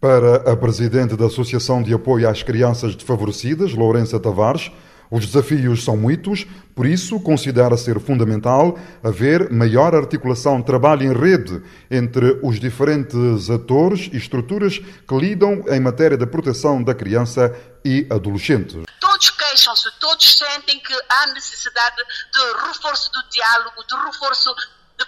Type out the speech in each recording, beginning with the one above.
Para a presidente da Associação de Apoio às Crianças Desfavorecidas, Lourença Tavares, os desafios são muitos, por isso considera ser fundamental haver maior articulação, trabalho em rede entre os diferentes atores e estruturas que lidam em matéria de proteção da criança e adolescente. Todos queixam-se, todos sentem que há necessidade de reforço do diálogo, de reforço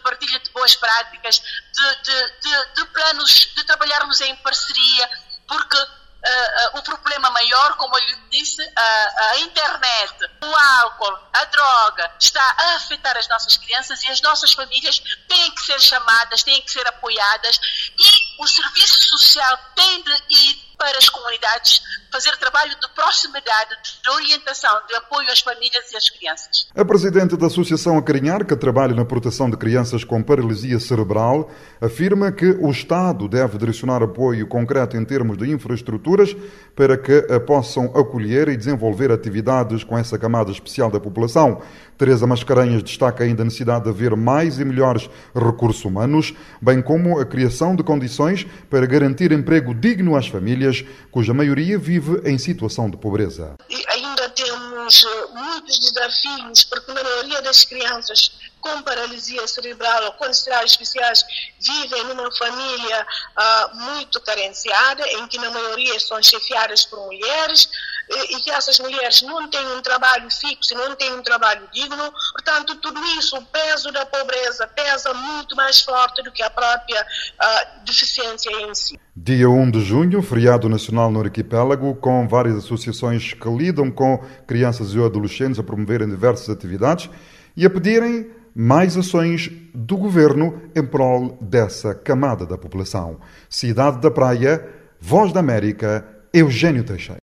partilha de boas práticas, de, de, de, de planos, de trabalharmos em parceria, porque uh, uh, o problema maior, como eu lhe disse, uh, a internet, o álcool, a droga, está a afetar as nossas crianças e as nossas famílias têm que ser chamadas, têm que ser apoiadas e o serviço social tem de ir para as comunidades fazer trabalho de proximidade, de orientação, de apoio às famílias e às crianças. A presidente da Associação Acarinhar, que trabalha na proteção de crianças com paralisia cerebral, afirma que o Estado deve direcionar apoio concreto em termos de infraestruturas para que possam acolher e desenvolver atividades com essa camada especial da população. Teresa Mascarenhas destaca ainda a necessidade de haver mais e melhores recursos humanos, bem como a criação de condições para garantir emprego digno às famílias, cuja maioria vive em situação de pobreza. E ainda temos eh, muitos desafios, porque a maioria das crianças com paralisia cerebral ou com especiais vivem numa família uh, muito carenciada, em que na maioria são chefiadas por mulheres, e que essas mulheres não têm um trabalho fixo, não têm um trabalho digno. Portanto, tudo isso, o peso da pobreza pesa muito mais forte do que a própria uh, deficiência em si. Dia 1 de junho, feriado nacional no arquipélago, com várias associações que lidam com crianças e adolescentes a promoverem diversas atividades e a pedirem mais ações do governo em prol dessa camada da população. Cidade da Praia, Voz da América, Eugênio Teixeira.